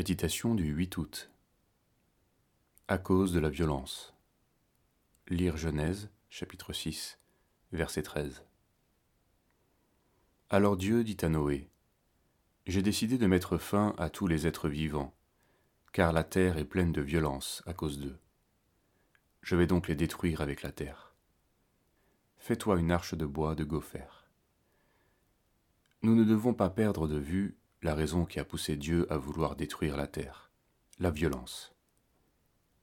Méditation du 8 août. À cause de la violence. Lire Genèse, chapitre 6, verset 13. Alors Dieu dit à Noé, J'ai décidé de mettre fin à tous les êtres vivants, car la terre est pleine de violence à cause d'eux. Je vais donc les détruire avec la terre. Fais-toi une arche de bois de gopher. Nous ne devons pas perdre de vue la raison qui a poussé Dieu à vouloir détruire la terre, la violence.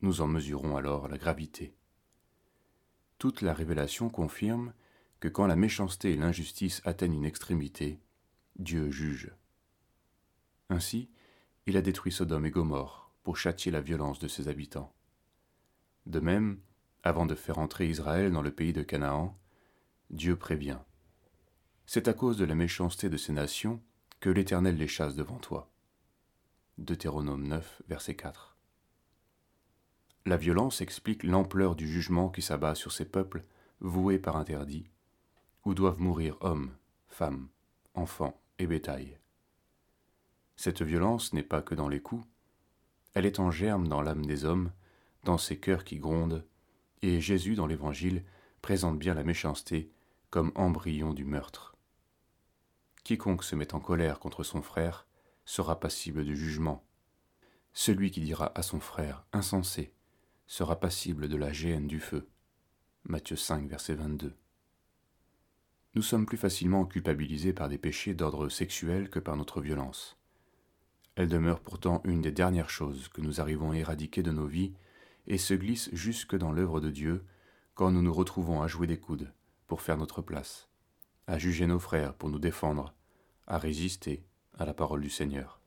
Nous en mesurons alors la gravité. Toute la révélation confirme que quand la méchanceté et l'injustice atteignent une extrémité, Dieu juge. Ainsi, il a détruit Sodome et Gomorre pour châtier la violence de ses habitants. De même, avant de faire entrer Israël dans le pays de Canaan, Dieu prévient. C'est à cause de la méchanceté de ces nations que l'Éternel les chasse devant toi. Deutéronome 9, verset 4. La violence explique l'ampleur du jugement qui s'abat sur ces peuples voués par interdit, où doivent mourir hommes, femmes, enfants et bétail. Cette violence n'est pas que dans les coups, elle est en germe dans l'âme des hommes, dans ces cœurs qui grondent, et Jésus dans l'Évangile présente bien la méchanceté comme embryon du meurtre. Quiconque se met en colère contre son frère sera passible du jugement. Celui qui dira à son frère insensé sera passible de la géhenne du feu. Matthieu 5, verset 22. Nous sommes plus facilement culpabilisés par des péchés d'ordre sexuel que par notre violence. Elle demeure pourtant une des dernières choses que nous arrivons à éradiquer de nos vies et se glisse jusque dans l'œuvre de Dieu quand nous nous retrouvons à jouer des coudes pour faire notre place, à juger nos frères pour nous défendre, à résister à la parole du Seigneur.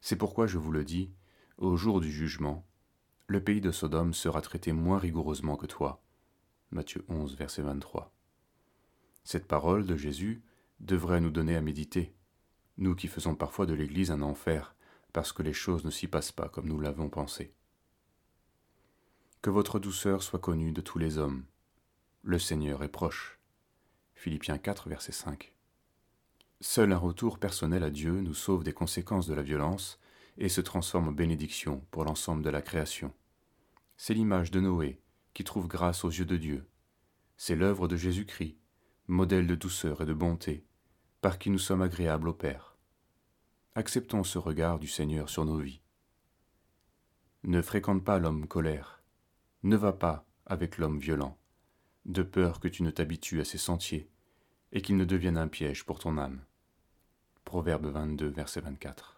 C'est pourquoi je vous le dis, au jour du jugement, le pays de Sodome sera traité moins rigoureusement que toi. Matthieu 11, verset 23. Cette parole de Jésus devrait nous donner à méditer, nous qui faisons parfois de l'Église un enfer parce que les choses ne s'y passent pas comme nous l'avons pensé. Que votre douceur soit connue de tous les hommes. Le Seigneur est proche. Philippiens 4, verset 5. Seul un retour personnel à Dieu nous sauve des conséquences de la violence et se transforme en bénédiction pour l'ensemble de la création. C'est l'image de Noé qui trouve grâce aux yeux de Dieu. C'est l'œuvre de Jésus-Christ, modèle de douceur et de bonté, par qui nous sommes agréables au Père. Acceptons ce regard du Seigneur sur nos vies. Ne fréquente pas l'homme colère, ne va pas avec l'homme violent, de peur que tu ne t'habitues à ses sentiers et qu'il ne devienne un piège pour ton âme. Proverbe 22, verset 24.